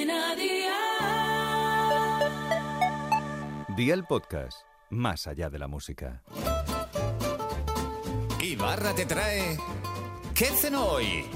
Cadena Dial. Día el podcast, más allá de la música. Ibarra te trae. ¿Qué cenó hoy?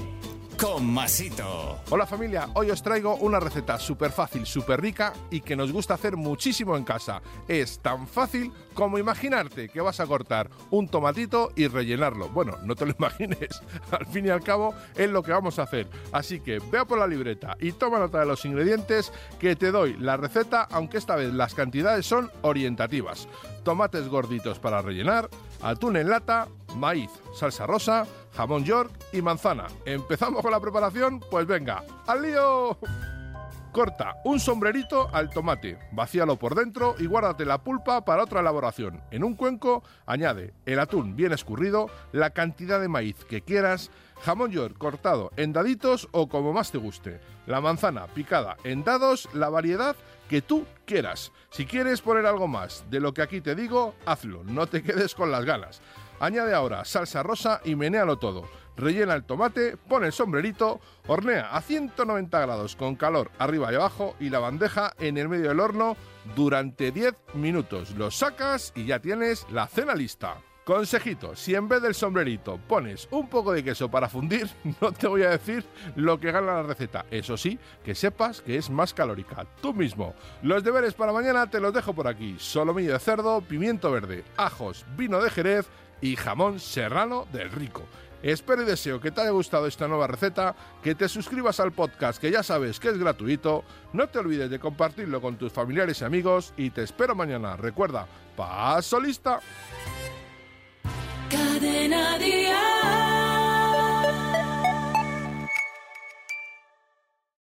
Con Masito. Hola familia, hoy os traigo una receta súper fácil, súper rica y que nos gusta hacer muchísimo en casa. Es tan fácil como imaginarte que vas a cortar un tomatito y rellenarlo. Bueno, no te lo imagines, al fin y al cabo es lo que vamos a hacer. Así que vea por la libreta y toma nota de los ingredientes que te doy la receta, aunque esta vez las cantidades son orientativas. Tomates gorditos para rellenar, atún en lata, maíz, salsa rosa, jamón york y manzana. ¿Empezamos con la preparación? Pues venga, ¡al lío! Corta un sombrerito al tomate, vacíalo por dentro y guárdate la pulpa para otra elaboración. En un cuenco añade el atún bien escurrido, la cantidad de maíz que quieras, jamón york cortado en daditos o como más te guste, la manzana picada en dados, la variedad que tú quieras. Si quieres poner algo más de lo que aquí te digo, hazlo, no te quedes con las ganas. Añade ahora salsa rosa y menéalo todo. Rellena el tomate, pone el sombrerito, hornea a 190 grados con calor arriba y abajo y la bandeja en el medio del horno durante 10 minutos. Lo sacas y ya tienes la cena lista. Consejito, si en vez del sombrerito pones un poco de queso para fundir, no te voy a decir lo que gana la receta. Eso sí, que sepas que es más calórica. Tú mismo. Los deberes para mañana te los dejo por aquí. Solomillo de cerdo, pimiento verde, ajos, vino de jerez y jamón serrano del rico. Espero y deseo que te haya gustado esta nueva receta, que te suscribas al podcast que ya sabes que es gratuito, no te olvides de compartirlo con tus familiares y amigos y te espero mañana. Recuerda, paso lista.